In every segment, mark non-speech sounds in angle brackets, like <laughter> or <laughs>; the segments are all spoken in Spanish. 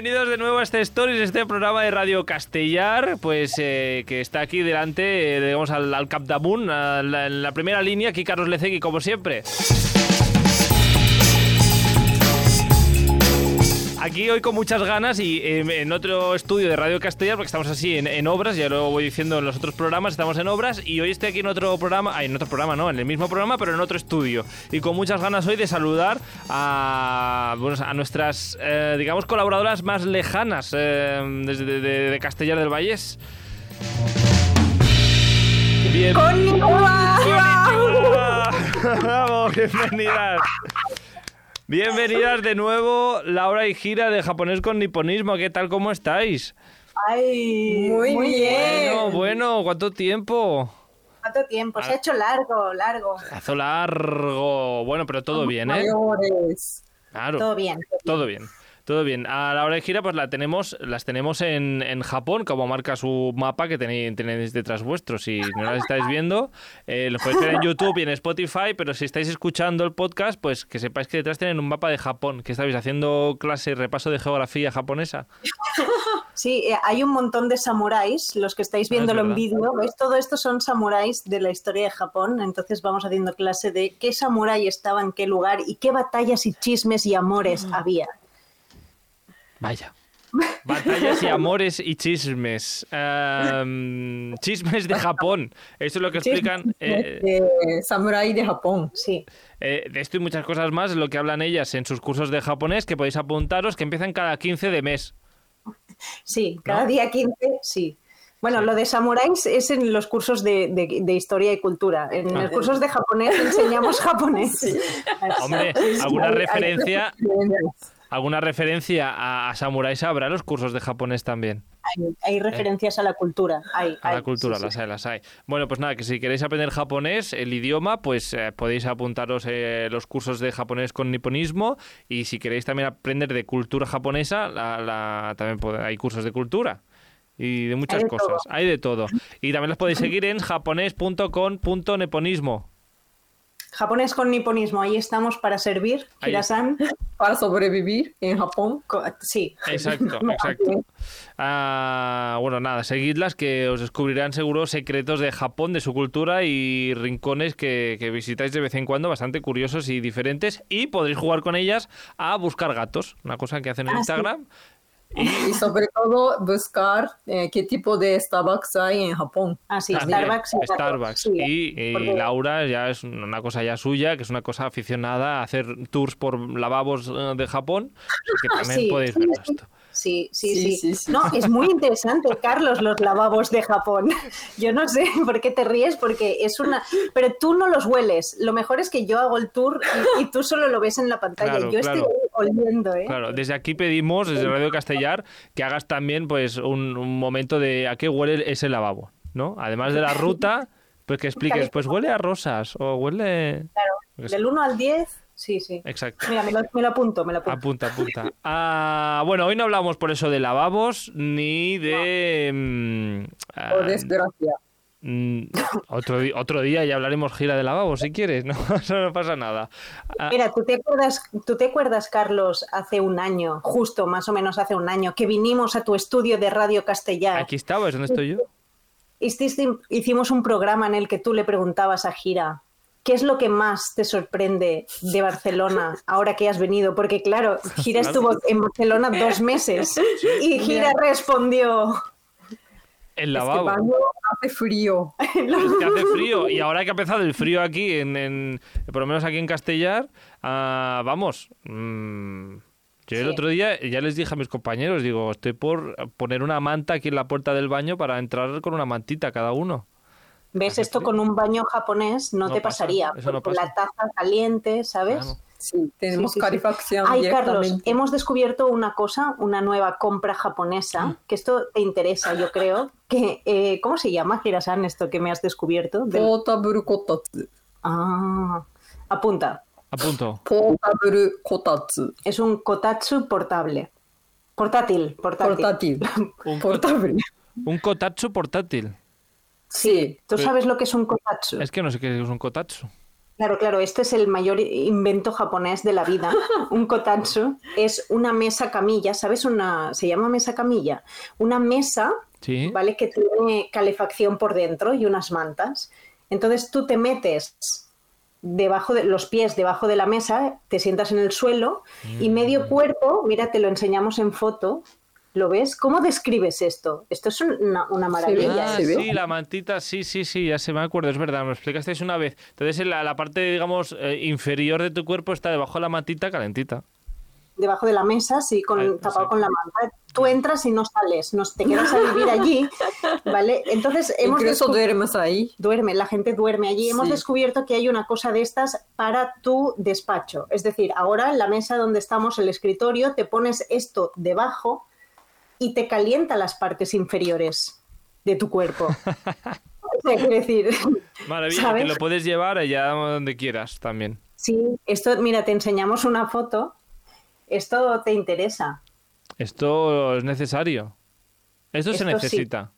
bienvenidos de nuevo a este Stories, este programa de Radio Castellar, pues eh, que está aquí delante, eh, digamos, al, al Capdamun, a la- en la primera línea, aquí Carlos Lecegui, como siempre. Aquí hoy con muchas ganas y eh, en otro estudio de Radio Castellar, porque estamos así en, en obras, ya lo voy diciendo en los otros programas, estamos en obras y hoy estoy aquí en otro programa, ay, en otro programa, no, en el mismo programa, pero en otro estudio. Y con muchas ganas hoy de saludar a, bueno, a nuestras, eh, digamos, colaboradoras más lejanas eh, desde de, de- de Castellar del Vallés. Bien. ¡Konnichiwa! <laughs> Vamos, bienvenidas. Bienvenidas de nuevo, Laura y Gira de Japonés con Niponismo. ¿Qué tal? ¿Cómo estáis? Ay, Muy bien. Bueno, bueno, ¿cuánto tiempo? ¿Cuánto tiempo? Se ha hecho largo, largo. Hazo largo. Bueno, pero todo bien, ¿eh? Mayores. Claro. Todo bien. Todo bien. Todo bien. A la hora de gira, pues la tenemos, las tenemos en, en Japón, como marca su mapa que tenéis, tenéis detrás vuestro. Si no las estáis viendo, eh, lo podéis ver en YouTube y en Spotify, pero si estáis escuchando el podcast, pues que sepáis que detrás tienen un mapa de Japón. que estáis haciendo clase, repaso de geografía japonesa? Sí, eh, hay un montón de samuráis, los que estáis Ah, es viéndolo en vídeo, ¿veis? Todo esto son samuráis de la historia de Japón, entonces vamos haciendo clase de qué samurái estaba en qué lugar y qué batallas y chismes y amores Mm. había. Vaya. Batallas y amores y chismes. Ehm, chismes de Japón. Eso es lo que explican. eh, de Samurai de Japón. Sí, Eh, de esto y muchas cosas más, lo que hablan ellas en sus cursos de japonés, que podéis apuntaros, que empiezan cada 15 de mes. sí, cada ¿No? día 15, sí. Bueno, lo de samuráis es en los cursos de, de- de historia y cultura. En Ah. los cursos de japonés enseñamos <laughs> japonés. Hombre, alguna referencia, alguna referencia a, a samuráis habrá en los cursos de japonés también. Hay, hay referencias a la cultura. Hay, A la hay, cultura, sí, sí. las hay, las hay. Bueno, pues nada, que si queréis aprender japonés, el idioma, pues eh, podéis apuntaros eh, los cursos de japonés con niponismo y si queréis también aprender de cultura japonesa, la, la- también pode- hay cursos de cultura. Y de muchas Hay de cosas, todo. hay de todo. Y también los podéis <clears throat> seguir en japonés.com.neponismo. Japonés con niponismo, ahí estamos para servir. Hirasan. Para sobrevivir en Japón. Sí. Exacto, <laughs> exacto. Ah, bueno, nada, seguidlas que os descubrirán seguro secretos de Japón, de su cultura y rincones que, que visitáis de vez en cuando, bastante curiosos y diferentes. Y podréis jugar con ellas a buscar gatos, una cosa que hacen en Ah, sí. Y sobre todo buscar eh, qué tipo de Starbucks hay en Japón. Ah, sí, También, Starbucks. y. Starbucks. Sí, y, y porque- Laura ya es una cosa ya suya, que es una cosa aficionada a hacer tours por lavabos eh, de Japón, que también Sí. podéis ver esto. Sí, sí, Sí, sí, sí, sí. No, es muy <laughs> interesante, Carlos, los lavabos de Japón. <laughs> Yo no sé por qué te ríes, porque es una... Pero tú no los hueles. Lo mejor es que yo hago el tour y, y tú solo lo ves en la pantalla. Claro, yo claro. estoy oliendo, ¿eh? Claro, desde aquí pedimos, desde Radio Castellar, que hagas también pues un, un momento de a qué huele ese lavabo, ¿no? Además de la ruta, pues que expliques, pues huele a rosas o huele... Claro, del 1 al 10, sí, sí. Exacto. Mira, me lo, me lo apunto, me lo apunto. Apunta, apunta. Ah, bueno, hoy no hablamos por eso de lavabos ni de... mm, ah, Por desgracia. mm, <laughs> otro, otro día ya hablaremos gira de lavabos si quieres, ¿no? <laughs> Eso no pasa nada. Ah, Mira, ¿tú te, acuerdas, ¿tú te acuerdas, Carlos, hace un año, justo más o menos hace un año, que vinimos a tu estudio de Radio Castellar? aquí estabas, ¿dónde estoy yo? Hiciste- hicimos un programa en el que tú le preguntabas a Gira, ¿qué es lo que más te sorprende de Barcelona ahora que has venido? Porque claro, Gira estuvo en Barcelona dos <laughs> meses y Gira respondió, El lavabo. baño hace frío. <laughs> Es que hace frío y ahora que ha empezado el frío aquí, en, en- por lo menos aquí en Castellar, ah, vamos. mm, yo el otro día ya les dije a mis compañeros, digo, estoy por poner una manta aquí en la puerta del baño para entrar con una mantita cada uno. ¿Ves esto frío. con un baño japonés? No, No te pasa, pasaría, eso no pasa. la taza caliente, ¿sabes? Claro. Sí, tenemos Sí, sí, sí. calefacción Ay, Carlos, hemos descubierto una cosa, una nueva compra japonesa, que esto te interesa, yo creo, que, eh, ¿cómo se llama, Girasan, esto que me has descubierto? Del- Portable kotatsu. Ah, apunta. A punto. Portable kotatsu. Es un kotatsu portable. Portátil, portátil. Portátil. <laughs> Un, Portable. un kotatsu portátil. Sí. ¿Tú sabes lo que es un kotatsu? Es que no sé qué es un kotatsu. Claro, claro, este es el mayor invento japonés de la vida. <laughs> Un kotatsu es una mesa camilla, ¿sabes? Una, se llama mesa camilla. Una mesa, Sí. ¿vale? Que tiene calefacción por dentro y unas mantas. Entonces tú te metes debajo de los pies debajo de la mesa, te sientas en el suelo y medio cuerpo, mira, te lo enseñamos en foto. ¿Lo ves? ¿Cómo describes esto? Esto es una, una maravilla. Ah, ¿se ve? sí, la mantita, sí, sí, sí, ya se me acuerdo, es verdad, me lo explicasteis una vez. Entonces, en la, la parte, digamos, eh, inferior de tu cuerpo está debajo de la mantita calentita. debajo de la mesa, sí, con, tapado con la manta. Tú entras y no sales, no, te quedas a vivir allí, <laughs> ¿vale? Entonces hemos Incluso duermes ahí. duerme, la gente duerme allí. Hemos Sí. descubierto que hay una cosa de estas para tu despacho. Es decir, ahora en la mesa donde estamos, el escritorio, te pones esto debajo y te calienta las partes inferiores de tu cuerpo. Quiero decir, <laughs> Maravilla, ¿Sabes? que lo puedes llevar allá donde quieras también. sí, esto, mira, te enseñamos una foto. Esto te interesa. Esto es necesario. Esto, se Esto necesita.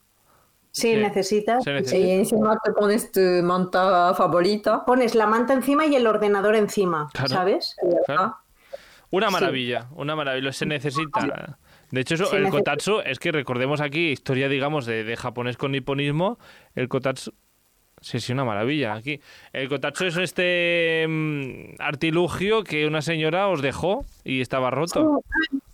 Sí, Sí, necesitas. se necesita. Y encima te pones tu manta favorita. Pones la manta encima y el ordenador encima, Claro. ¿sabes? Claro. Una Sí. maravilla, una maravilla, se necesita. De hecho, eso, el kotatsu, es que recordemos aquí, historia, digamos, de, de japonés con niponismo, el kotatsu... Sí, sí, una maravilla. Aquí. El kotatsu es este mm, artilugio que una señora os dejó y estaba roto.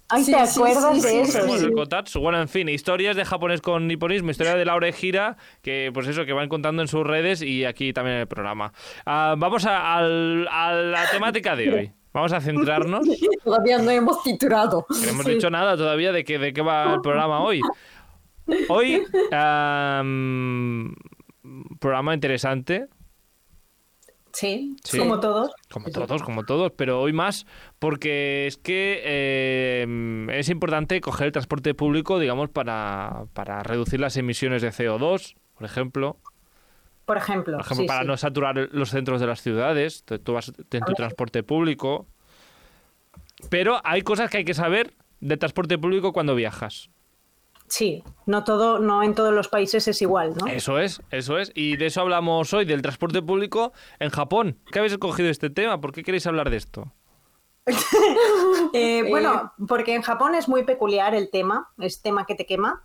Ay, Sí, ¿te sí, acuerdas sí, de sí, eso? El kotatsu. Bueno, en fin, historias de japonés con niponismo, historia de Laura Gira, que pues eso, que van contando en sus redes y aquí también en el programa. Ah, vamos a, al- a la temática de hoy. Vamos a centrarnos. <laughs> Todavía no hemos titulado. No hemos dicho nada todavía de, que, de qué va el programa hoy. Hoy, am, programa interesante, Sí, Sí. como todos. como todos, como todos, pero hoy más porque es que eh, es importante coger el transporte público, digamos, para, para reducir las emisiones de CO2, por ejemplo. Por ejemplo, Por ejemplo, sí, para sí. no saturar los centros de las ciudades, tú tú vas en tu transporte público. Pero hay cosas que hay que saber de transporte público cuando viajas. Sí, no todo, no en todos los países es igual, ¿no? Eso es, eso es. Y de eso hablamos hoy, del transporte público en Japón. ¿Qué habéis escogido este tema? ¿Por qué queréis hablar de esto? <laughs> Eh, <laughs> bueno, porque en Japón es muy peculiar el tema, es tema que te quema.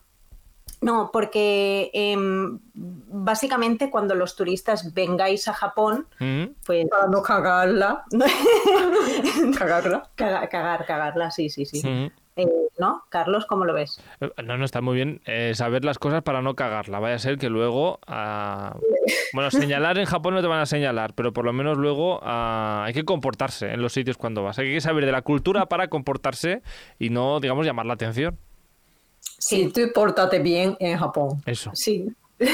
No, porque em, básicamente cuando los turistas vengáis a Japón, ¿Mm? pues Para no cagarla. <laughs> cagarla. cagar, cagar, cagarla, sí, sí, sí. ¿Mm? Eh, ¿No? Carlos, ¿cómo lo ves? Eh, No, no, está muy bien eh, saber las cosas para no cagarla. Vaya a ser que luego... ah, Bueno, <laughs> señalar en Japón no te van a señalar, pero por lo menos luego ah, hay que comportarse en los sitios cuando vas. Hay que saber de la cultura para comportarse y no, digamos, llamar la atención. Si tú pórtate bien en Japón. Eso. Sí. <laughs>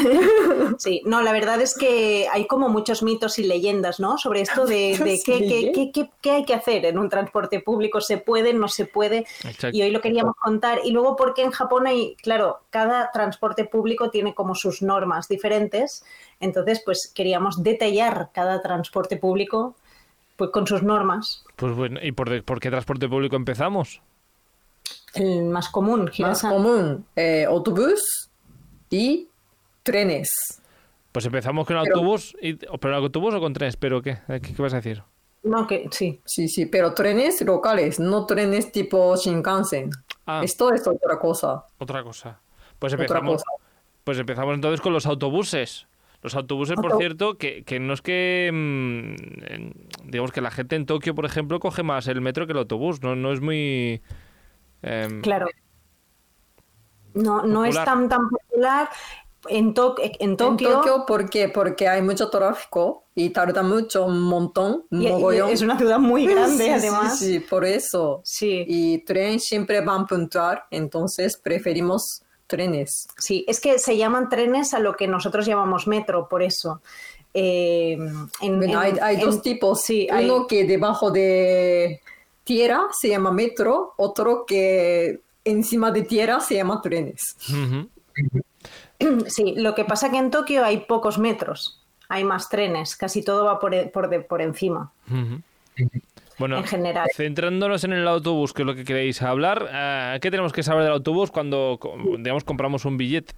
Sí, no, la verdad es que hay como muchos mitos y leyendas, ¿no? Sobre esto de, <laughs> de qué, qué- qué- qué- qué hay que hacer en un transporte público, se puede, no se puede. Exacto. Y hoy lo queríamos contar. Y luego porque en Japón hay, claro, cada transporte público tiene como sus normas diferentes. Entonces, pues queríamos detallar cada transporte público pues con sus normas. Pues bueno, ¿y por, de- por qué transporte público empezamos? El más común, Más común, eh, autobús y trenes. Pues empezamos con Pero- autobús, y, ¿pero autobús o con trenes? ¿Pero qué? ¿Qué, qué vas a decir? No, que sí. Sí, sí, pero trenes locales, no trenes tipo Shinkansen. Ah, Esto es otra cosa. otra cosa. Pues Otra empezamos, cosa. pues empezamos entonces con los autobuses. Los autobuses, por cierto, que, que no es que... mm, digamos que la gente en Tokio, por ejemplo, coge más el metro que el autobús. No, no es muy... em, Claro. No, no es tan, tan popular. En, To- en En Tokio, Tokio, ¿por qué? Porque hay mucho tráfico y tarda mucho, un montón, un y- y mogollón. es una ciudad muy grande, Sí, además. Sí, sí, por eso. Sí, Y tren siempre van puntual, entonces preferimos trenes. sí, es que se llaman trenes a lo que nosotros llamamos metro, por eso. Eh, en- Bueno, en- hay, hay en- dos tipos. Sí, hay- Uno que debajo de tierra se llama metro, otro que encima de tierra se llama trenes. <clears throat> sí, lo que pasa que en Tokio hay pocos metros, hay más trenes, casi todo va por, e- por, de- por encima. Bueno, En general. centrándonos en el autobús, que es lo que queréis hablar, eh, ¿qué tenemos que saber del autobús cuando, digamos, compramos un billete?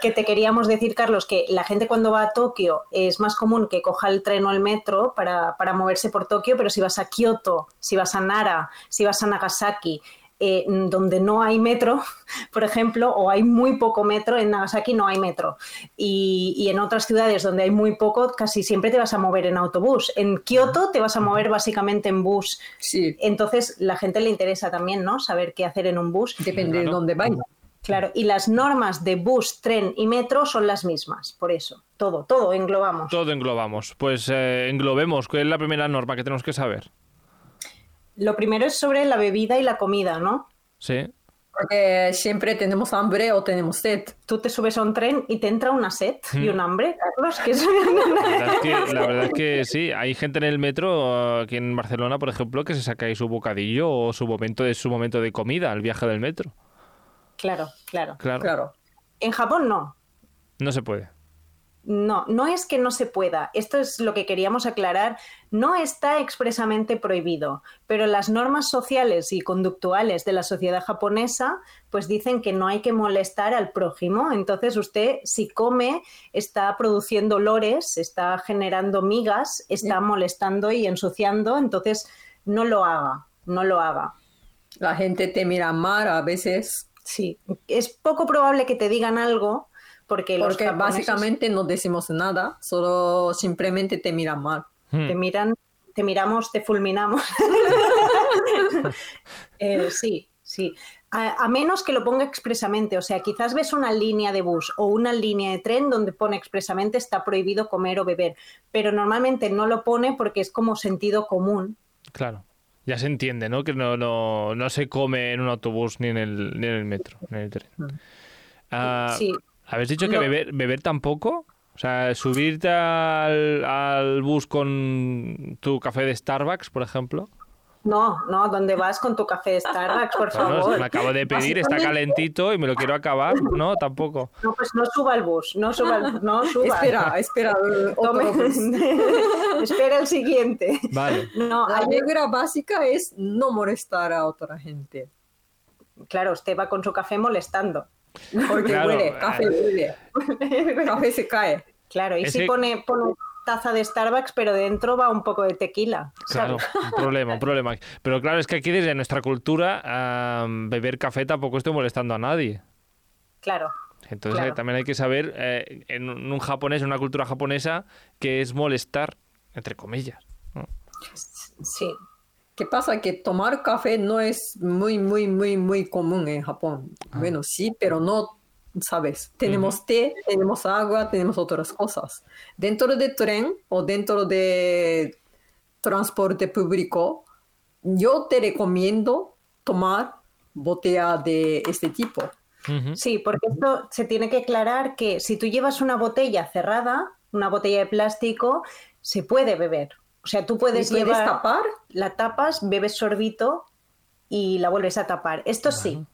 Que te queríamos decir, Carlos, que la gente cuando va a Tokio es más común que coja el tren o el metro para, para moverse por Tokio, pero si vas a Kioto, si vas a Nara, si vas a Nagasaki, eh, donde no hay metro, <laughs> por ejemplo, o hay muy poco metro, en Nagasaki no hay metro. Y, y, en otras ciudades donde hay muy poco, casi siempre te vas a mover en autobús. En Kioto te vas a mover básicamente en bus. Sí. Entonces, la gente le interesa también, ¿no? Saber qué hacer en un bus. Depende claro. de dónde vaya. Claro, y las normas de bus, tren y metro son las mismas, por eso. Todo, todo englobamos. Todo englobamos. Pues eh, englobemos. ¿Cuál es la primera norma que tenemos que saber? Lo primero es sobre la bebida y la comida, ¿no? Sí. Porque siempre tenemos hambre o tenemos sed. Tú te subes a un tren y te entra una sed y un hambre, Carlos. Que es... La, verdad es que, la verdad es que sí, hay gente en el metro, aquí en Barcelona, por ejemplo, que se saca ahí su bocadillo o su momento de su momento de comida al viaje del metro. Claro, claro. Claro. Claro. En Japón no. No se puede. No, no es que no se pueda. Esto es lo que queríamos aclarar. No está expresamente prohibido, pero las normas sociales y conductuales de la sociedad japonesa pues dicen que no hay que molestar al prójimo. Entonces usted si come está produciendo olores, está generando migas, está molestando y ensuciando. Entonces no lo haga, no lo haga. La gente te mira mal a veces. Sí, es poco probable que te digan algo porque, los Porque japoneses básicamente no decimos nada, solo simplemente te miran mal. Hmm. te miran, te miramos, te fulminamos. <laughs> Eh, sí, sí. A, a menos que lo ponga expresamente, o sea, quizás ves una línea de bus o una línea de tren donde pone expresamente está prohibido comer o beber, pero normalmente no lo pone porque es como sentido común. Claro. Ya se entiende, ¿no? Que no, no, no se come en un autobús ni en el, ni en el metro, ni en el tren. Ah, Sí. ¿Habéis dicho que No. beber, beber tampoco? O sea, subirte al, al bus con tu café de Starbucks, por ejemplo. No, no, donde vas con tu café de Starbucks, por Bueno, favor. me acabo de pedir, está calentito y me lo quiero acabar. No, tampoco. No, pues no suba al bus, no suba al bus, no <laughs> suba. Espera, espera. eh, Tome-. <laughs> Espera el siguiente. Vale. No, La hay- regla básica es no molestar a otra gente. claro, usted va con su café molestando. Porque Claro, huele, café ah. huele. <laughs> Café se cae. Claro, y si que- pone, pone taza de Starbucks, pero dentro va un poco de tequila. Claro, un problema, un problema. Pero claro, es que aquí desde nuestra cultura ah, beber café tampoco estoy molestando a nadie. Claro. Entonces Claro. eh, también hay que saber eh, en un japonés, en una cultura japonesa, que es molestar, entre comillas. ¿no? Sí. ¿Qué pasa? Que tomar café no es muy, muy, muy, muy común en Japón. Bueno, sí, pero no, ¿sabes? Tenemos té, tenemos agua, tenemos otras cosas. Dentro del tren o dentro de transporte público, yo te recomiendo tomar botella de este tipo. Sí, porque esto se tiene que aclarar que si tú llevas una botella cerrada, una botella de plástico, se puede beber. O sea, tú puedes, ¿Y puedes llevar, tapar? la tapas, bebes sorbito y la vuelves a tapar. Esto sí.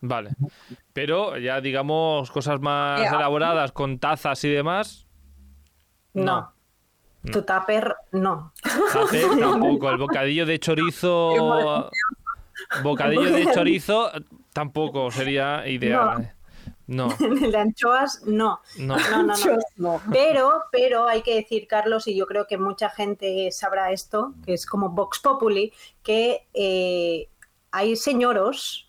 Vale. Pero ya digamos cosas más Eh, ah. elaboradas con tazas y demás. No. Tu tupper, no. Hacer <laughs> tampoco. El bocadillo de chorizo. <laughs> Bocadillo de chorizo tampoco sería ideal. No, El <laughs> de anchoas, no. no. No, no, no. No. Pero, pero hay que decir, Carlos, y yo creo que mucha gente sabrá esto, que es como Vox Populi, que eh, hay señoros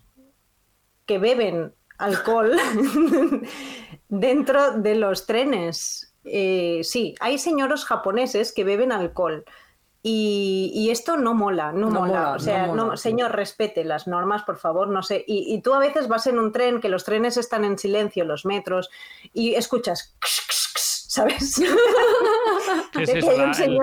que beben alcohol <laughs> dentro de los trenes. Eh, sí, hay señoros japoneses que beben alcohol. Y, y esto no mola, no, No mola. mola, O sea, no mola, no- sí. señor, respete las normas, por favor, no sé. Y, y tú a veces vas en un tren, que los trenes están en silencio, los metros, y escuchas, ¿sabes? <laughs> La, el-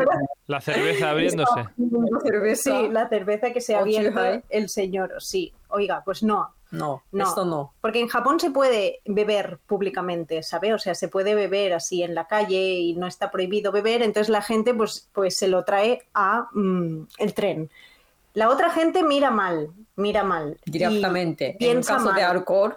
la cerveza <laughs> abriéndose. Una cerveza. Sí, la cerveza que se abierta chihai. el señor, sí. Oiga, pues no, No, No. esto no. porque en Japón se puede beber públicamente, ¿sabe? O sea, se puede beber así en la calle y no está prohibido beber, entonces la gente pues, pues se lo trae a mm, el tren. La otra gente mira mal, mira mal. y Directamente. En caso de alcohol,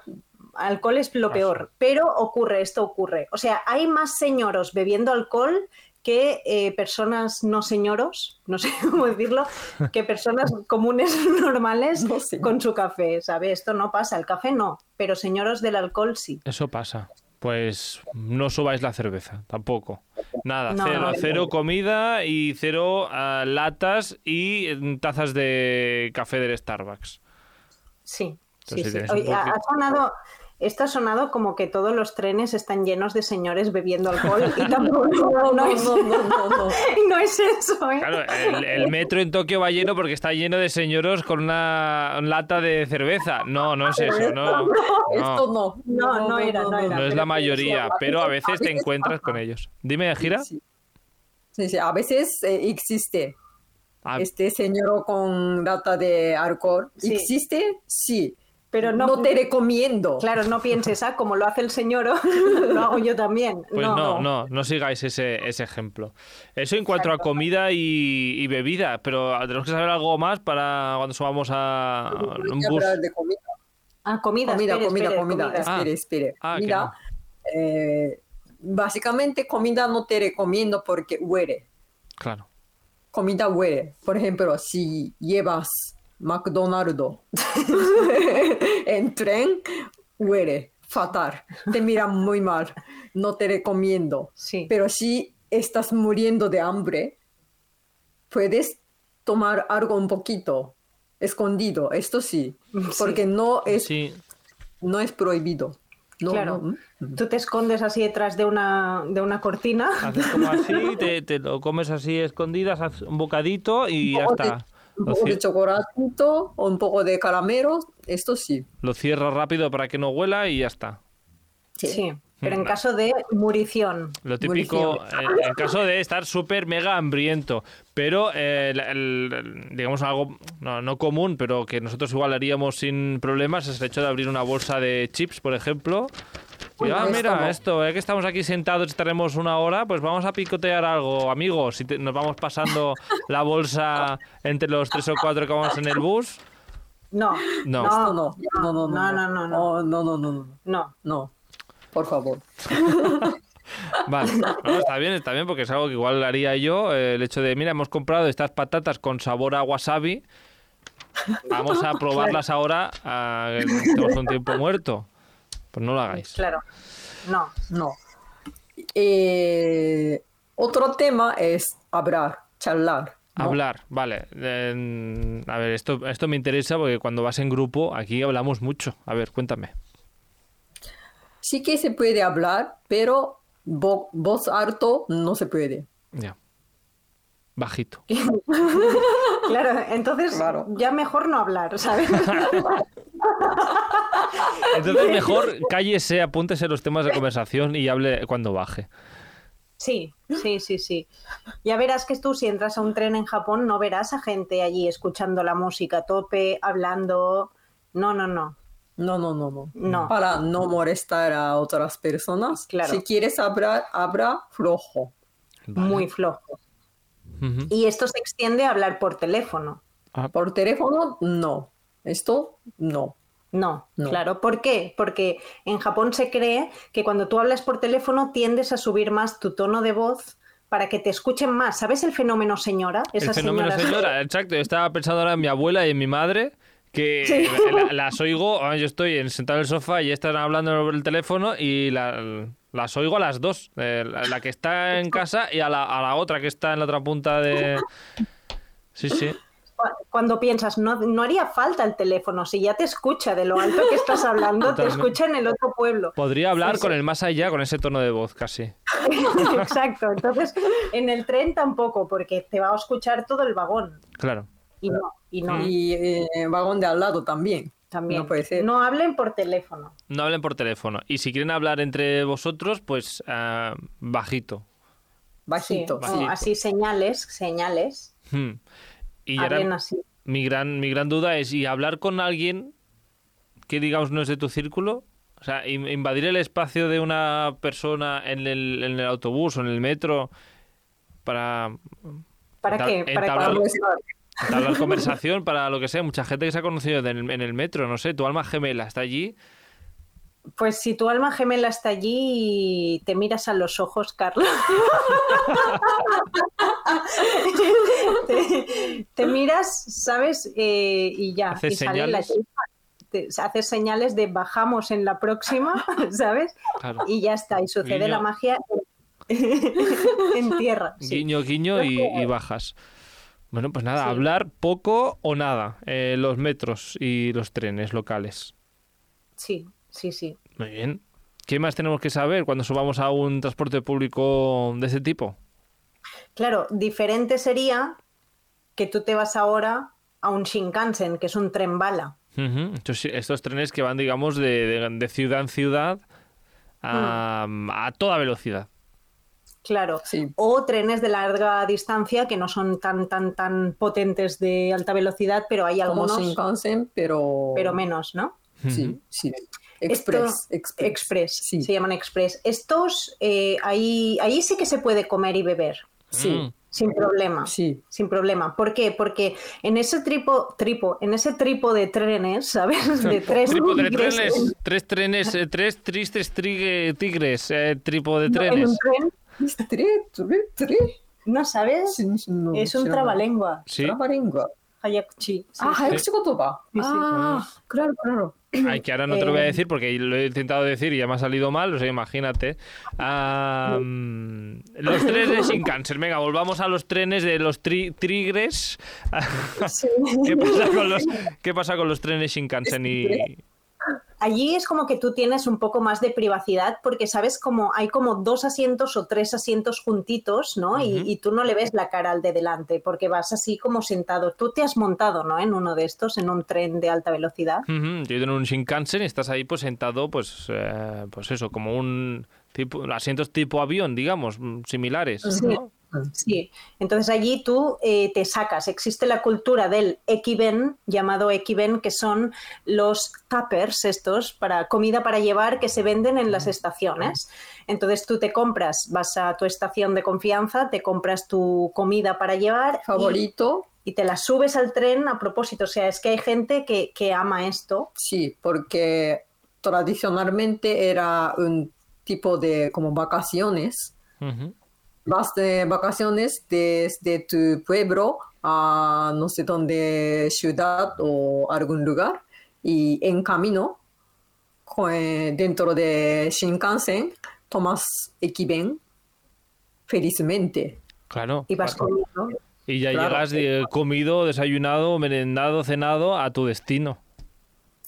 Alcohol es lo peor, pero ocurre, esto ocurre. O sea, hay más señoros bebiendo alcohol que eh, personas no señoros, no sé <laughs> cómo decirlo, que personas comunes <laughs> normales No con su café, ¿sabe? Esto no pasa, el café no, pero señoros del alcohol sí. Eso pasa. Pues no subáis la cerveza, tampoco. Nada, No, cero, no. cero comida y cero ah, latas y eh, tazas de café del Starbucks. Sí, sí, Entonces, sí. Oye, poquito- ha sonado, esto ha sonado como que todos los trenes están llenos de señores bebiendo alcohol y <laughs> tampoco No, no, es, no, no, no, no. <laughs> no es eso, ¿eh? Claro, el, el metro en Tokio va lleno porque está lleno de señoros con una lata de cerveza. No, no es eso, no. Esto No, no. No, no era, no era. no es la mayoría, pero a veces- te encuentras con ellos. Dime, Gira. Sí, sí, sí, a veces eh, existe Ah, este señor con lata de alcohol. Sí. ¿Existe? Sí. Pero no, No te recomiendo. claro, no pienses, ah, como lo hace el señor, <laughs> lo hago yo también. Pues no, no, no, no, sigáis ese, ese ejemplo. Eso en cuanto a comida y, y bebida, pero tenemos que saber algo más para cuando subamos a un bus. hablar de comida. Ah, comida, Comida, espere, comida, espere, comida. comida. Ah. Espere, espere. Ah, que Mira, no. eh, básicamente comida no te recomiendo porque huele. Claro. Comida huele. Por ejemplo, si llevas McDonald's <laughs> en tren, huele fatal. Te miran muy mal. No te recomiendo. Sí. Pero si estás muriendo de hambre, puedes tomar algo un poquito escondido. Esto sí, porque no es, Sí, no es prohibido. No, Claro. no, mm. Tú te escondes así detrás de una, de una cortina. haces como así, <laughs> te, te lo comes así escondidas, haces un bocadito y ya está. Un poco de chocolatito o un poco de caramelo, esto sí. lo cierras rápido para que no huela y ya está. Sí. Pero en Mm. caso de murición. Lo típico, eh, en caso de estar súper mega hambriento, pero eh, el- el- el- digamos algo no, no común, pero que nosotros igual haríamos sin problemas, es el hecho de abrir una bolsa de chips, por ejemplo. Ah, esto mira, no. esto, eh, que estamos aquí sentados y estaremos una hora, pues vamos a picotear algo, amigos. Y te- nos vamos pasando <laughs> la bolsa entre los tres o cuatro que vamos en el bus. No. No. No, no, no, no. No, no, no, no. Oh, no, no, no, no, No. no. Por favor. <laughs> Vale, No, está bien, está bien, porque es algo que igual haría yo. eh, el hecho de, mira, hemos comprado estas patatas con sabor a wasabi. Vamos a <laughs> probarlas ahora. ah, que tenemos un tiempo muerto. Pues no lo hagáis. Claro. No. No. Eh, otro tema es hablar, charlar. ¿no? Hablar, vale. Eh, a ver, esto, esto me interesa porque cuando vas en grupo, aquí hablamos mucho. A ver, cuéntame. Sí que se puede hablar, pero vo- voz alto no se puede. Ya. Bajito. <laughs> Claro, entonces Claro. ya mejor no hablar, ¿sabes? <laughs> <laughs> Entonces mejor cállese, apúntese los temas de conversación y hable cuando baje. Sí, sí, sí, sí. Ya verás que tú si entras a un tren en Japón no verás a gente allí escuchando la música a tope, hablando. No, no, no. No, no, no, no. No. Para no molestar a otras personas. Claro. Si quieres hablar, habla flojo. Vale. Muy flojo. Y esto se extiende a hablar por teléfono. Ah, Por teléfono, no. Esto, no. No, No. claro. ¿Por qué? Porque en Japón se cree que cuando tú hablas por teléfono tiendes a subir más tu tono de voz para que te escuchen más. ¿Sabes el fenómeno señora? El Esas fenómeno señora, <laughs> exacto. Yo estaba pensando ahora en mi abuela y en mi madre, que Sí. la- las oigo, ah, yo estoy en- sentado en el sofá y están hablando por el teléfono y la- las oigo a las dos. eh, la, la que está en casa y a la, a la otra que está en la otra punta de... Sí, sí. Cu- Cuando piensas, no, no haría falta el teléfono, si ya te escucha de lo alto que estás hablando, te escucha en el otro pueblo. Podría hablar Sí, con sí. el más allá, con ese tono de voz casi. <laughs> Exacto. Entonces, en el tren tampoco, porque te va a escuchar todo el vagón. Claro. Y no, y no, Y eh, vagón de al lado también. También. No puede ser. No hablen por teléfono. No hablen por teléfono. Y si quieren hablar entre vosotros, pues ah, bajito. Bajito. Sí, Bajito. o así señales, señales. Hmm. Y ahora así. mi gran, mi gran duda es, ¿y hablar con alguien que digamos no es de tu círculo? O sea, in- invadir el espacio de una persona en el, en el autobús o en el metro para ¿Para qué? Para entablar- entablar conversación, para lo que sea. Mucha gente que se ha conocido en el, metro, no sé, tu alma gemela está allí. Pues si tu alma gemela está allí y te miras a los ojos, Carlos. <laughs> te, te miras, ¿sabes? Eh, y ya. Haces y sale la haces señales de bajamos en la próxima, <laughs> ¿sabes? Claro. Y ya está, y sucede Guiño. la magia <laughs> en tierra. sí. Guiño, guiño y, y bajas. Bueno, pues nada, Sí. hablar poco o nada. eh, los metros y los trenes locales. Sí, sí, sí. Muy bien. ¿Qué más tenemos que saber cuando subamos a un transporte público de ese tipo? Claro, diferente sería que tú te vas ahora a un Shinkansen, que es un tren bala. Estos, estos trenes que van, digamos, de, de- de ciudad en ciudad a, Mm. a toda velocidad. Claro. Sí. O trenes de larga distancia que no son tan, tan, tan potentes de alta velocidad, pero hay Como algunos, Shinkansen, pero... pero menos, ¿no? Sí, sí. Esto- Express, express. Sí. se llaman Express. Estos, eh, ahí, ahí sí que se puede comer y beber, Sí, Mm. sin problema. sí. Sin problema. ¿Por qué? Porque en ese tripo, tripo, en ese tripo de trenes, ¿sabes? <laughs> De tres Tripo de tigres trenes, tres trenes, eh, tres tristes trigue- tigres, eh, tripo de en- no, en trenes. un tren, no sabes, no, es un trabalengua. Sí. Trabalengua. Hayakuchi. Ah, sí. Hayakuchi Kotoba. Ah, claro, claro. Ah, Ay, que ahora no te lo voy a decir porque lo he intentado decir y ya me ha salido mal, o sea, imagínate. Um, los trenes de Shinkansen, venga, volvamos a los trenes de los tri trigres. <laughs> ¿Qué, pasa con los, <laughs> ¿Qué pasa con los trenes Shinkansen y, Allí es como que tú tienes un poco más de privacidad porque sabes como hay como dos asientos o tres asientos juntitos, ¿no? y, y tú no le ves la cara al de delante porque vas así como sentado. Tú te has montado, ¿no? En uno de estos, en un tren de alta velocidad. Ujú, Yo he ido en un Shinkansen y estás ahí pues sentado, pues, eh, pues eso, como un tipo, asientos tipo avión, digamos, mm, similares, ¿no? Sí, entonces allí tú eh, te sacas. Existe la cultura del ekiben, llamado ekiben, que son los tuppers estos para comida para llevar que se venden en las estaciones. Entonces tú te compras, vas a tu estación de confianza, te compras tu comida para llevar y, Favorito, y te la subes al tren a propósito. O sea, es que hay gente que, que ama esto. sí, porque tradicionalmente era un tipo de como vacaciones. Vas de vacaciones desde tu pueblo a no sé dónde, ciudad o algún lugar. Y en camino, eh, dentro de Shinkansen, tomas equiben felizmente. Claro. Y vas claro. comiendo. Y ya Claro. llegas de- comido, desayunado, merendado, cenado a tu destino.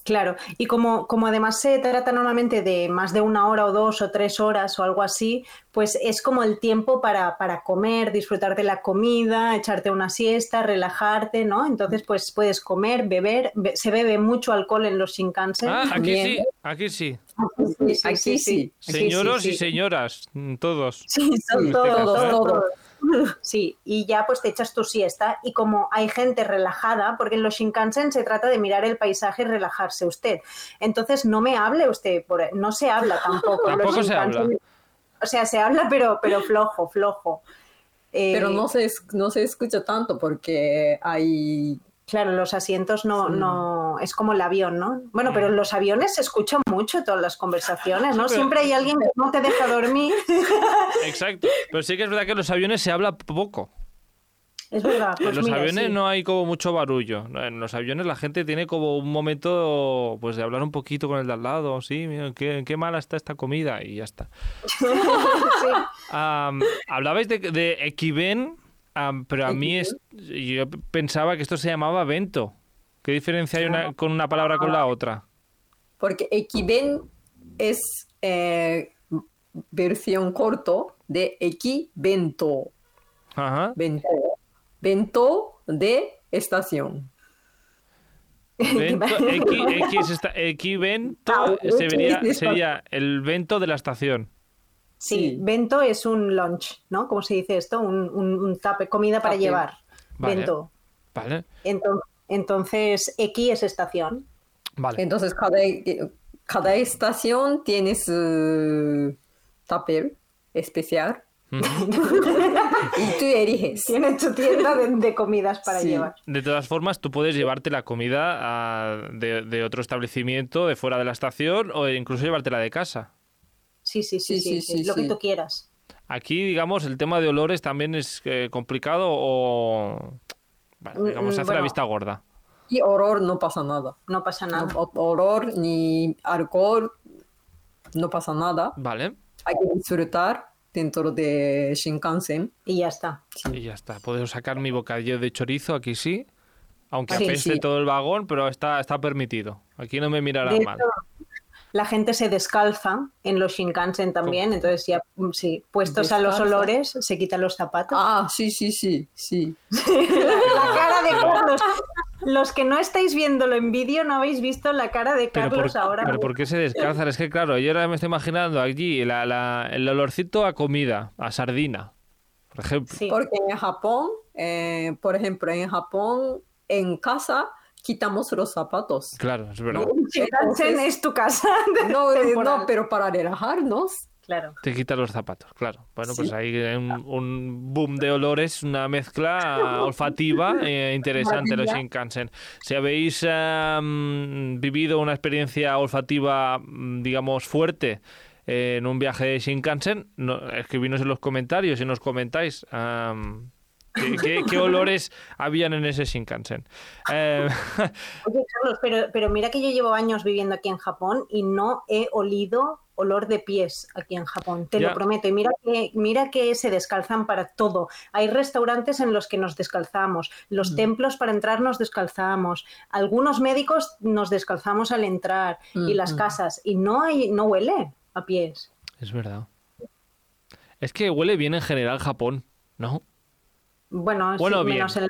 Claro, y como, como además se trata normalmente de más de una hora o dos o tres horas o algo así, pues es como el tiempo para, para comer, disfrutar de la comida, echarte una siesta, relajarte, ¿no? Entonces, pues puedes comer, beber, be- se bebe mucho alcohol en los Shinkansen. Ah, aquí Bien. sí, aquí sí. Sí, sí, Aquí sí, sí. sí. Señoros Sí, sí, y señoras, mm, todos. Sí, son todos. todos. <laughs> Sí, y ya pues te echas tu siesta y como hay gente relajada, porque en los Shinkansen se trata de mirar el paisaje y relajarse usted. Entonces no me hable usted, por, no se habla tampoco. <laughs> los se habla. O sea, se habla pero, pero flojo, flojo. Eh, Pero no se, no se escucha tanto porque hay... Claro, los asientos no, Sí. no, es como el avión, ¿no? Bueno, pero en los aviones se escuchan mucho todas las conversaciones, ¿no? <laughs> pero- Siempre hay alguien que no te deja dormir. <laughs> Exacto. Pero sí que es verdad que en los aviones se habla poco. Es verdad. Pues en los mira, aviones sí. no hay como mucho barullo. En los aviones la gente tiene como un momento pues de hablar un poquito con el de al lado. Sí, mira, qué, qué mala está esta comida y ya está. <laughs> Sí. Hablabais de, de equiven, am, pero a mí es, yo pensaba que esto se llamaba vento. ¿Qué diferencia hay una- con una palabra con la otra? Porque equiben es eh, versión corto de equivento. Ajá. Vento. Vento de estación. <laughs> Vento, equi, está- equivento Ah, se vería- sí, sí. sería el vento de la estación. Sí, Sí. bento es un lunch, ¿no? ¿Cómo se dice esto? Un, un, un tape, comida para llevar. Vale. Bento. Vale, Entonces, entonces, X es estación. vale. Entonces cada, cada estación tiene su especial <laughs> y tú eliges. Tiene tu tienda de, de comidas para Sí. llevar. De todas formas, tú puedes llevarte la comida a- de, de otro establecimiento, de fuera de la estación, o incluso llevártela de casa. Sí, sí, sí, Sí, sí, sí, sí, sí, lo que tú quieras. Aquí, digamos, el tema de olores también es eh, complicado o... Bueno, Mm, digamos, se hace la vista gorda. Y olor no pasa nada. No pasa nada. No, olor ni alcohol, no pasa nada. Vale. Hay que disfrutar dentro de Shinkansen. Y ya está. Y ya está. Puedo sacar mi bocadillo de chorizo, aquí sí. Aunque Sí, apeste sí. todo el vagón, pero está, está permitido. Aquí no me mirarán De mal. hecho, la gente se descalza en los Shinkansen también, entonces ya, mm, sí, puestos a los Descalza. olores, se quitan los zapatos. Ah, sí, sí, sí, sí. <laughs> La cara de Carlos. Los que no estáis viéndolo en vídeo no habéis visto la cara de Pero Carlos por, ahora. pero ¿por qué se descalzan? Es que claro, yo ahora me estoy imaginando allí la- la- el olorcito a comida, a sardina, por ejemplo. Sí. Porque en Japón, eh, por ejemplo, en Japón, en casa, quitamos los zapatos. Claro, es verdad. Shinkansen Entonces- es tu casa. <laughs> No, temporal. no, pero para relajarnos. Claro. Te quitas los zapatos, claro. Bueno, pues Sí. hay un, un boom de olores, una mezcla <laughs> olfativa eh, interesante los. Shinkansen. Si habéis eh, mm, vivido una experiencia olfativa, mm, digamos, fuerte eh, en un viaje de Shinkansen, no, escribinos en los comentarios y nos comentáis. ¿Qué, qué- qué <laughs> olores habían en ese Shinkansen? Eh, <laughs> Oye, Carlos, pero, pero mira que yo llevo años viviendo aquí en Japón y no he olido olor de pies aquí en Japón, te Ya. lo prometo. Y mira que, mira que se descalzan para todo. Hay restaurantes en los que nos descalzamos, los templos para entrar nos descalzamos, algunos médicos nos descalzamos al entrar y las Ujú. casas y no hay, no huele a pies. es verdad. Es que huele bien en general Japón, ¿no? Bueno, sí, Bueno, bien. menos el,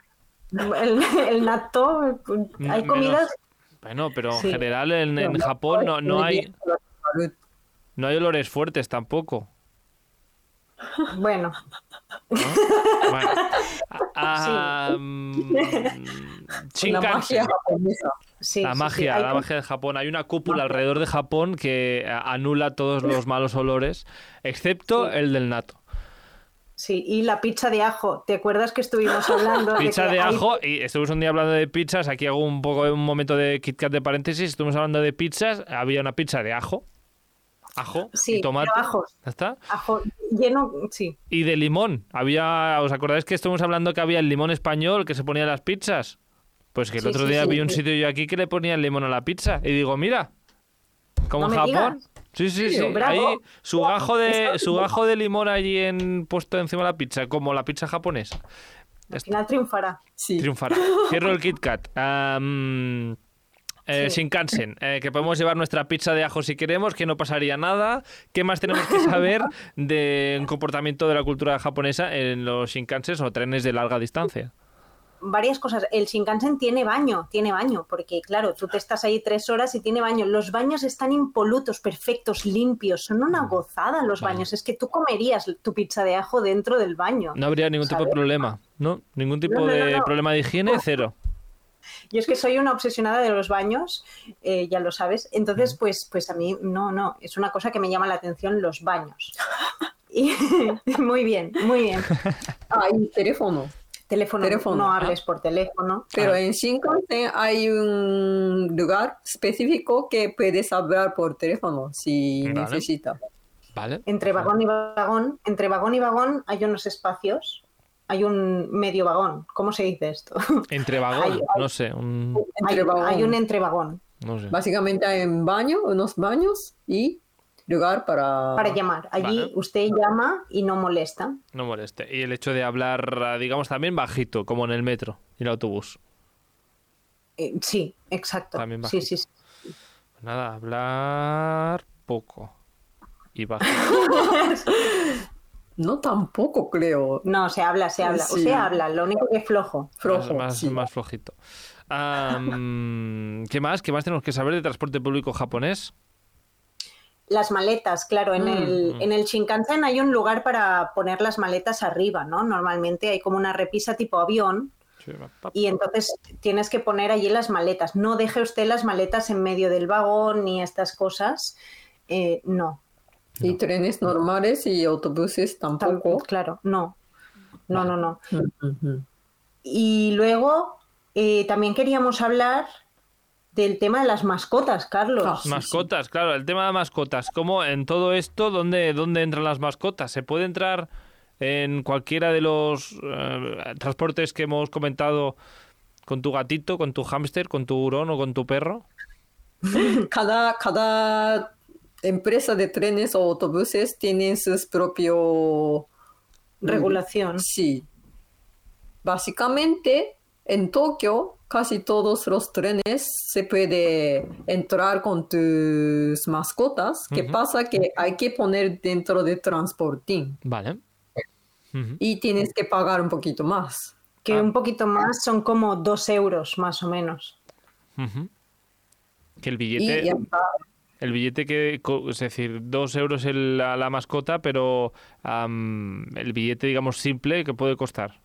el, el natto, hay Menos- comidas Bueno, pero Sí. en general en, en Japón no, no hay no hay olores fuertes tampoco. bueno, Bueno, <laughs> ah, mm, <laughs> La magia sí. La sí, sí, magia, hay la magia de Japón. Hay una cúpula alrededor de Japón que anula todos los malos olores, excepto Sí. el del nato. Sí, y la pizza de ajo. ¿Te acuerdas que estuvimos hablando <laughs> Pizza que de hay- ajo, y estuvimos un día hablando de pizzas, aquí hago un poco un momento de KitKat de paréntesis, estuvimos hablando de pizzas, había una pizza de ajo, ajo Sí, y tomate, ajos. ¿ya está? ajo lleno, sí. Y de limón, había, ¿os acordáis que estuvimos hablando que había el limón español que se ponía en las pizzas? Pues que el Sí, otro sí, día sí, vi un sitio yo aquí que le ponía el limón a la pizza y digo, mira, como No en Japón. digas. Sí, sí, sí. Ahí su gajo de su gajo de limón allí en puesto encima de la pizza, como la pizza japonesa. Al final triunfará. Sí. Triunfará. Cierro el Kit Kat. Am, eh, Sí. Shinkansen, eh, que podemos llevar nuestra pizza de ajo si queremos, que no pasaría nada. ¿Qué más tenemos que saber <laughs> del comportamiento de la cultura japonesa en los Shinkansen o trenes de larga distancia? Varias cosas. El Shinkansen tiene baño, tiene baño, porque claro, tú te estás ahí tres horas y tiene baño. Los baños están impolutos, perfectos, limpios. Son una gozada los Vale. baños. Es que tú comerías tu pizza de ajo dentro del baño. No habría ningún tipo de problema, ¿no? Ningún tipo No, no, no, de no. problema de higiene, cero. Yo es que soy una obsesionada de los baños, eh, ya lo sabes. Entonces, pues, pues a mí no, no, es una cosa que me llama la atención los baños. <laughs> Y, <laughs> muy bien, muy bien. <laughs> Ah, y teléfono. Teléfono, Teléfono. no hables por teléfono. Pero Ah. en Shinkansen hay un lugar específico que puedes hablar por teléfono si Vale. necesitas. ¿Vale? Entre vagón y vagón, entre vagón y vagón hay unos espacios, hay un medio vagón. ¿Cómo se dice esto? <laughs> Entre vagón, Hay- no sé, un, hay, Entre vagón. hay un entrevagón no sé. Básicamente hay un baño, unos baños y lugar para... para llamar. Allí Vale. usted llama y no molesta. No moleste. Y el hecho de hablar, digamos, también bajito, como en el metro y el autobús. Eh, sí, exacto. También Sí, bajito. sí, sí. Nada, hablar poco. Y bajo. <laughs> No tampoco creo. No, se habla, se habla. O Sí. se habla, lo único que es flojo. Flojo, más, más, sí. más flojito. ¿Qué más? ¿Qué más tenemos que saber de transporte público japonés? Las maletas, claro, en, Mm. el, en el Shinkansen hay un lugar para poner las maletas arriba, ¿no? Normalmente hay como una repisa tipo avión y entonces tienes que poner allí las maletas. No deje usted las maletas en medio del vagón ni estas cosas. Eh, no, Y trenes normales y autobuses Tam- tampoco. claro, no. No, no, no. Ujú. Y luego eh, también queríamos hablar del tema de las mascotas, Carlos. Sí, Mascotas, claro, el tema de mascotas. ¿Cómo en todo esto, dónde, dónde entran las mascotas? ¿Se puede entrar en cualquiera de los eh, transportes que hemos comentado con tu gatito, con tu hámster, con tu hurón o con tu perro? <laughs> Cada, cada empresa de trenes o autobuses tiene sus propios Regulación. Sí. Básicamente, en Tokio, casi todos los trenes se puede entrar con tus mascotas. ¿Qué pasa? Que hay que poner dentro de transportín Vale. Y tienes que pagar un poquito más. Que Ah. un poquito más son como dos euros más o menos. Que el Y billete, ya está. el billete que, es decir, dos euros el- la, la mascota, pero am, el billete, digamos, simple, que puede costar?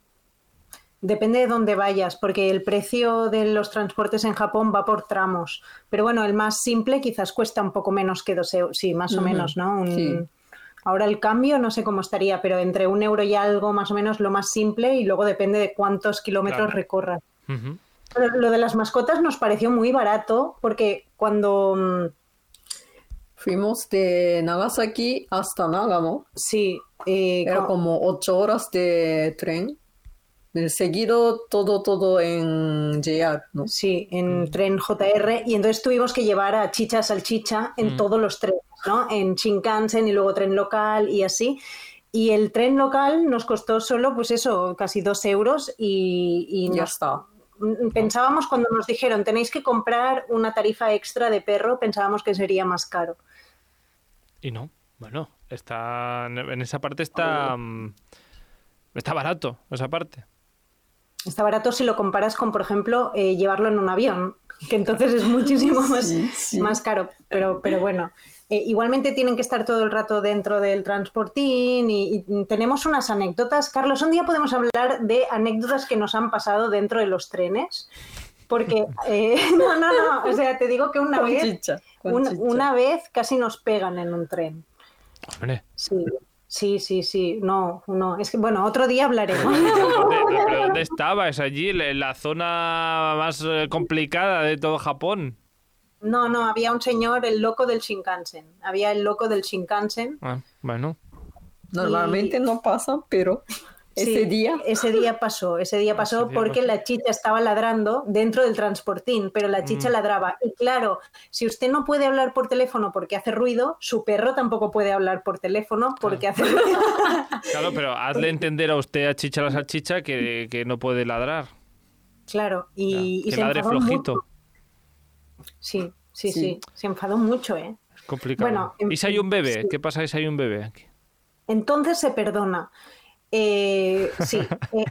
Depende de dónde vayas, porque el precio de los transportes en Japón va por tramos. Pero bueno, el más simple quizás cuesta un poco menos que dos euros. Sí, más o menos, ¿no? Un- sí. Ahora el cambio no sé cómo estaría, pero entre un euro y algo más o menos lo más simple y luego depende de cuántos kilómetros Claro. recorras. Pero lo de las mascotas nos pareció muy barato porque cuando mm, Fuimos de Nagasaki hasta Nagano. sí, eh, Era co- como ocho horas de tren. De seguido todo, todo en JR, ¿no? Sí, en tren JR y entonces tuvimos que llevar a Chicha Salchicha en Mm. todos los trenes, ¿no? En Shinkansen y luego tren local y así. Y el tren local nos costó solo, pues eso, casi dos euros y, y Ya nos- está. mm, pensábamos cuando nos dijeron tenéis que comprar una tarifa extra de perro, pensábamos que sería más caro. Y no, bueno, está en esa parte está mm, está barato, esa parte. Está barato si lo comparas con, por ejemplo, eh, llevarlo en un avión, que entonces es muchísimo <laughs> más, Sí, sí. más caro. Pero, pero bueno, Eh, igualmente tienen que estar todo el rato dentro del transportín y, y tenemos unas anécdotas. Carlos, un día podemos hablar de anécdotas que nos han pasado dentro de los trenes. Porque, eh, <laughs> no, no, no, o sea, te digo que una Con vez, chicha, chicha. una vez casi nos pegan en un tren. Hombre, Sí, sí, sí, sí, no, no, es que, bueno, otro día hablaremos. ¿dónde, pero ¿dónde <laughs> estabas? Allí, en la zona más eh, complicada de todo Japón. No, no, había un señor, el loco del Shinkansen. Había el loco del Shinkansen. Ah, bueno, Normalmente no pasa, pero ese Sí, día Ese día pasó, ese día pasó Ese día porque pasó. la chicha estaba ladrando dentro del transportín, pero la chicha Mm. ladraba. Y claro, si usted no puede hablar por teléfono porque hace ruido, su perro tampoco puede hablar por teléfono porque hace ruido. <laughs> claro, pero hazle entender a usted a Chicha la salchicha que, que no puede ladrar. Claro, y, se ladre enfadó flojito. mucho. Sí, sí, sí, Sí. se enfadó mucho, ¿eh? Es complicado. Bueno, en ¿Y si hay un bebé? sí. ¿Qué pasa si hay un bebé aquí? Entonces se perdona. Eh, sí, <laughs> eh,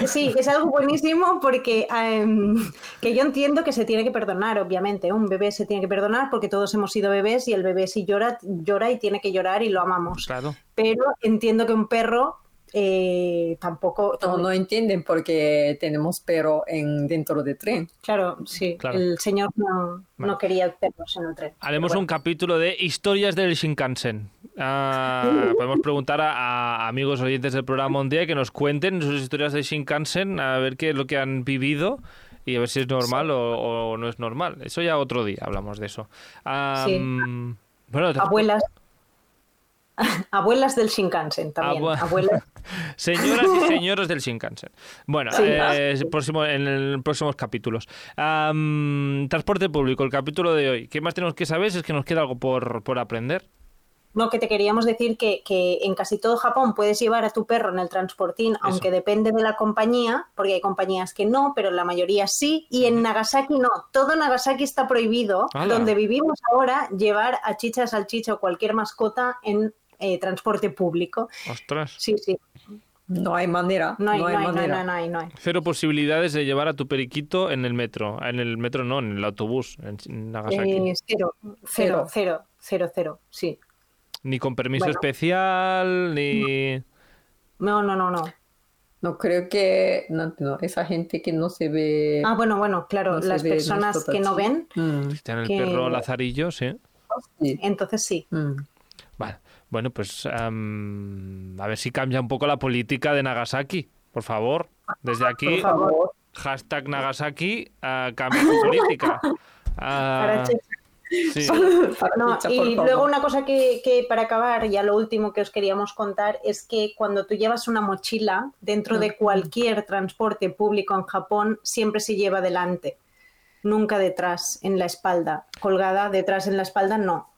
es, sí, es algo buenísimo porque em, que yo entiendo que se tiene que perdonar, obviamente. Un bebé se tiene que perdonar porque todos hemos sido bebés y el bebé si llora, llora y tiene que llorar y lo amamos. Claro. Pero entiendo que un perro eh, tampoco... no, no entienden porque tenemos perro en dentro de tren. Claro, sí, Claro. el señor no, Vale. no quería perros en el tren. Haremos un capítulo de historias del Shinkansen. Ah, <laughs> podemos preguntar a, a amigos oyentes del programa un día que nos cuenten sus historias de Shinkansen, a ver qué es lo que han vivido y a ver si es normal o, o no es normal. Eso ya otro día hablamos de eso. Sí. mm, Bueno, te- Abuelas... <laughs> Abuelas del Shinkansen también. Abuelas <laughs> Señoras y señores del Shinkansen. Bueno, Sí. eh, próximo, en el próximos capítulos. Transporte público, el capítulo de hoy. ¿Qué más tenemos que saber? Es que nos queda algo por, por aprender. No, que te queríamos decir que, que en casi todo Japón puedes llevar a tu perro en el transportín, aunque depende de la compañía, porque hay compañías que no, pero la mayoría sí, y en Nagasaki no. Todo Nagasaki está prohibido, ¡Hala! donde vivimos ahora, llevar a chicha, salchicha o cualquier mascota en eh, transporte público. Ostras. Sí, sí, No hay manera. no hay, no hay, no hay, manera. no hay, no hay, no hay. Cero posibilidades de llevar a tu periquito en el metro. En el metro no, en el autobús, en Nagasaki. Eh, cero, cero, cero, cero, cero, sí. Ni con permiso bueno. especial, ni... No, no, no, no. No creo que no, no, esa gente que no se ve. Ah, bueno, bueno, claro, no las personas que no ven, Mm, Tiene el Que- perro Lazarillo, sí. sí. entonces sí. Mm. Bueno, pues a ver si cambia un poco la política de Nagasaki. Por favor, desde aquí, favor. hashtag Nagasaki, ah, cambia tu política. <laughs> Ah. Sí. <laughs> No, y luego una cosa que, que para acabar, ya lo último que os queríamos contar, es que cuando tú llevas una mochila dentro de Ujú. cualquier transporte público en Japón, siempre se lleva delante, nunca detrás, en la espalda. Colgada detrás en la espalda, no.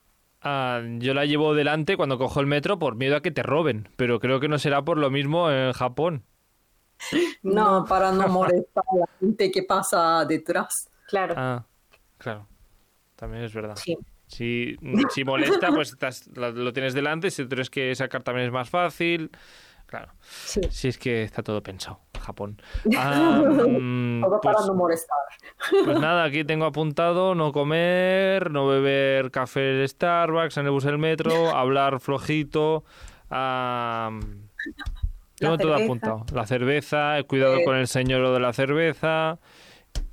Ah, yo la llevo delante cuando cojo el metro por miedo a que te roben, pero creo que no será por lo mismo en Japón. No, para no molestar a la gente que pasa detrás. Claro, Ah, claro. También es verdad. sí. Si, si molesta, pues estás- lo, lo tienes delante. Si tienes que sacar también es más fácil. Claro. sí. Si es que está todo pensado. Japón. <laughs> Ah, mm, Todo para pues, no molestar. pues nada, aquí tengo apuntado no comer, no beber café del Starbucks en el bus del metro, <laughs> hablar flojito. ah, tengo todo apuntado. La cerveza, el cuidado Eh. con el señor de la cerveza.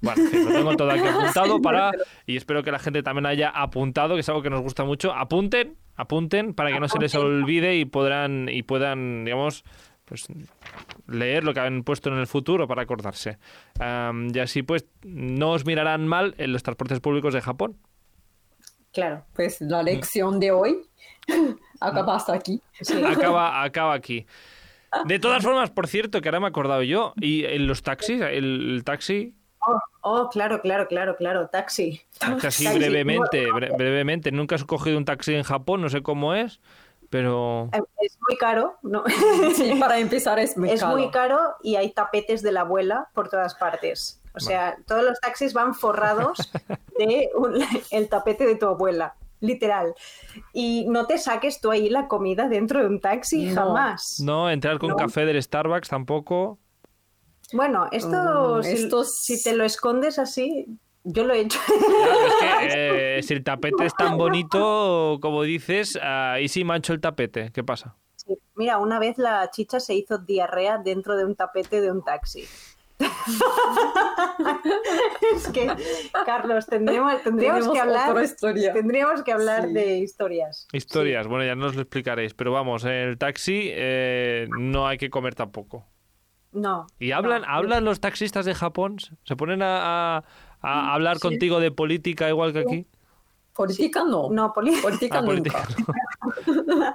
Bueno, en lo tengo todo aquí <laughs> apuntado para. Y espero que la gente también haya apuntado, que es algo que nos gusta mucho. Apunten, apunten para que no se les olvide y podrán, y puedan, digamos, pues leer lo que han puesto en el futuro para acordarse. Y así pues no os mirarán mal en los transportes públicos de Japón. Claro. Pues la lección de hoy <laughs> acaba hasta aquí. Sí. Acaba, acaba aquí. De todas formas, por cierto, que ahora me he acordado yo, y en los taxis, el, el taxi, Oh, oh, claro, claro, claro, claro, taxi. <laughs> Taxi. brevemente, bre- brevemente, nunca has cogido un taxi en Japón, no sé cómo es, pero... Es muy caro, ¿no? <laughs> Sí, <laughs> para empezar es muy es caro. muy caro y hay tapetes de la abuela por todas partes. O sea, todos los taxis van forrados de un- el tapete de tu abuela, literal. Y no te saques tú ahí la comida dentro de un taxi, No. jamás. No, entrar con No. café del Starbucks tampoco. Bueno, esto, Mm, si, esto si te lo escondes así, yo lo he hecho. Claro, es que <laughs> eh, si el tapete es tan bonito, como dices, ahí sí mancho el tapete. ¿Qué pasa? Sí. Mira, una vez la chicha se hizo diarrea dentro de un tapete de un taxi. <laughs> es que, Carlos, tendríamos, tendríamos Tenemos que hablar, tendríamos que hablar Sí. de historias. Historias, bueno, ya nos lo explicaréis, pero vamos, en el taxi eh, no hay que comer tampoco. No. ¿Y hablan, no. hablan los taxistas de Japón? ¿Se ponen a, a- a hablar contigo de política igual que aquí? Política no. No, <laughs> Política Ah, nunca. política. <laughs> no.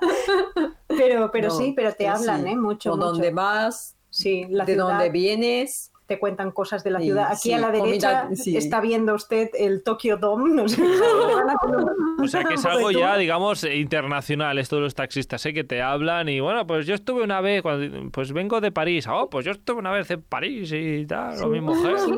pero, pero No, sí, pero te hablan, sí. ¿eh? Mucho, Por mucho. dónde vas, Sí, la de ciudad, dónde vienes. Te cuentan cosas de la Sí, ciudad. Aquí sí, a la derecha comida, sí. está viendo usted el Tokyo Dome, no sé. <laughs> O sea, que es algo ya, digamos, internacional, esto de los taxistas, ¿eh? Que te hablan y, bueno, pues yo estuve una vez, cuando, pues vengo de París. Oh, pues yo estuve una vez en París y tal, o mi mujer. Sí,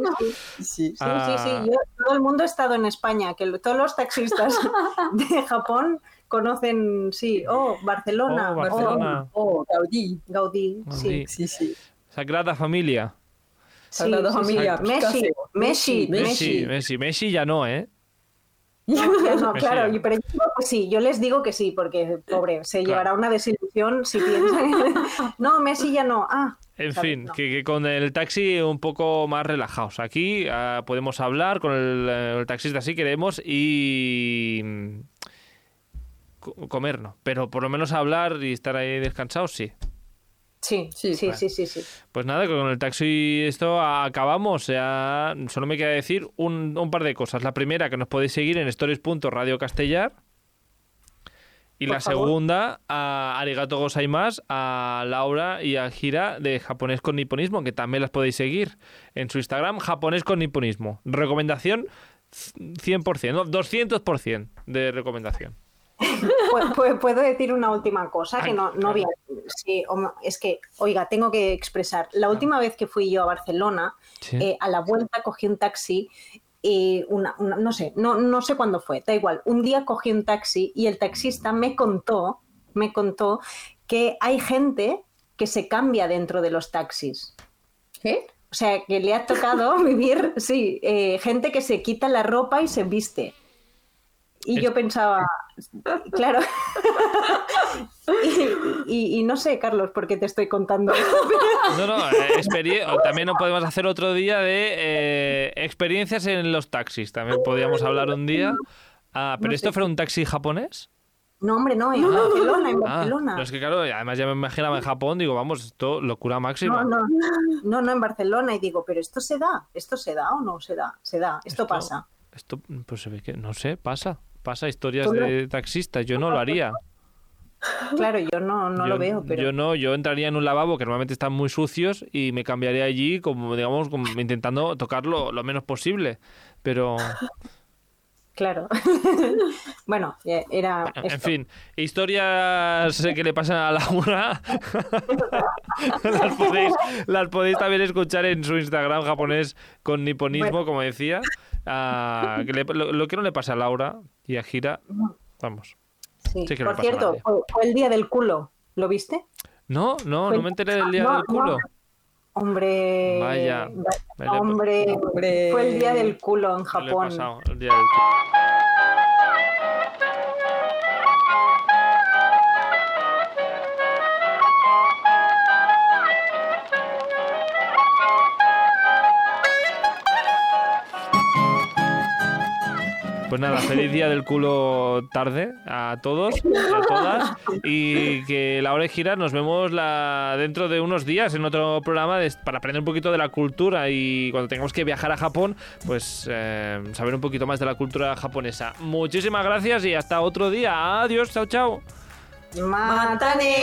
sí. Sí. Sí, Ah. sí, sí. Yo- todo el mundo ha estado en España, que todos los taxistas <laughs> de Japón conocen, sí, oh, Barcelona, Oh, Barcelona. Oh, Gaudí. Gaudí, sí. Gaudí. Sí, sí. Sagrada Familia. Sí, Sagrada. Familia, Messi. Messi, Messi, Messi, Messi. Messi, Messi ya no, ¿eh? <laughs> No, ya no, claro, pero yo digo que sí, yo les digo que sí, porque pobre, se Claro. llevará una desilusión si piensan. <laughs> no, Messi ya no. Ah, En fin, No. que, que con el taxi un poco más relajados. Aquí ah, podemos hablar con el, eh, el taxista si queremos y mm, co- comer no, pero por lo menos hablar y estar ahí descansados sí. Sí, sí, Sí, sí, sí, sí, Pues nada, que con el taxi esto acabamos. Ya solo me queda decir un, un par de cosas. La primera, que nos podéis seguir en stories.radiocastellar. Y Por la favor. segunda, a Arigato Gozaimasu, a Laura y a Gira de Japonés con Niponismo, que también las podéis seguir en su Instagram, Japonés con Niponismo. Recomendación 100%, no, 200% de recomendación. <laughs> Pu- pu- Puedo decir una última cosa que no, no claro. voy a- sí, o- es que, oiga, tengo que expresar. La última vez que fui yo a Barcelona, Sí. eh, a la vuelta cogí un taxi. eh, una, una- no sé, no, no sé cuándo fue, da igual. Un día cogí un taxi y el taxista me contó, me contó que hay gente que se cambia dentro de los taxis. ¿Qué? O sea, que le ha tocado <laughs> vivir, sí, eh, gente que se quita la ropa y se viste. Y yo pensaba, <laughs> claro. <laughs> y, y- y no sé, Carlos, por qué te estoy contando. No, no, eh, también no podemos hacer otro día de eh, experiencias en los taxis. También podríamos hablar un día. Ah, ¿pero No esto sé. fue un taxi japonés? No, hombre, no, en Barcelona, en Ah, Barcelona. no, es que claro, además ya me imaginaba en Japón, digo, vamos, esto locura máxima. No, no, no, no, en Barcelona. Y digo, pero esto se da, esto se da o no se da, se da, esto, Esto- pasa. Esto, pues se ve que, no sé, pasa, pasa? Historias de taxistas. Yo no lo haría. Claro, yo no, no yo, lo veo, pero Yo no, yo entraría en un lavabo que normalmente están muy sucios y me cambiaría allí, como digamos, como intentando tocarlo lo menos posible. Pero, <laughs> claro. <laughs> bueno, eh, era en esto. fin, historias que le pasan a Laura <laughs> las, podéis, las podéis también escuchar en su Instagram japonés con niponismo, Bueno. como decía. Ah, que le- lo, lo que no le pasa a Laura y a Gira, vamos. Sí. Sí que no Por cierto, fue, fue el día del culo, ¿lo viste? No, no, no me enteré del día No, del culo. no. Hombre, Vaya, va- me le- hombre, Hombre. fue el día del culo en Japón. pasado, el día del culo. Pues nada, feliz día del culo tarde a todos, a todas. Y que la hora de gira nos vemos la, dentro de unos días en otro programa de- para aprender un poquito de la cultura y cuando tengamos que viajar a Japón, pues eh, saber un poquito más de la cultura japonesa. Muchísimas gracias y hasta otro día. Adiós, chao, chao. ¡Matane!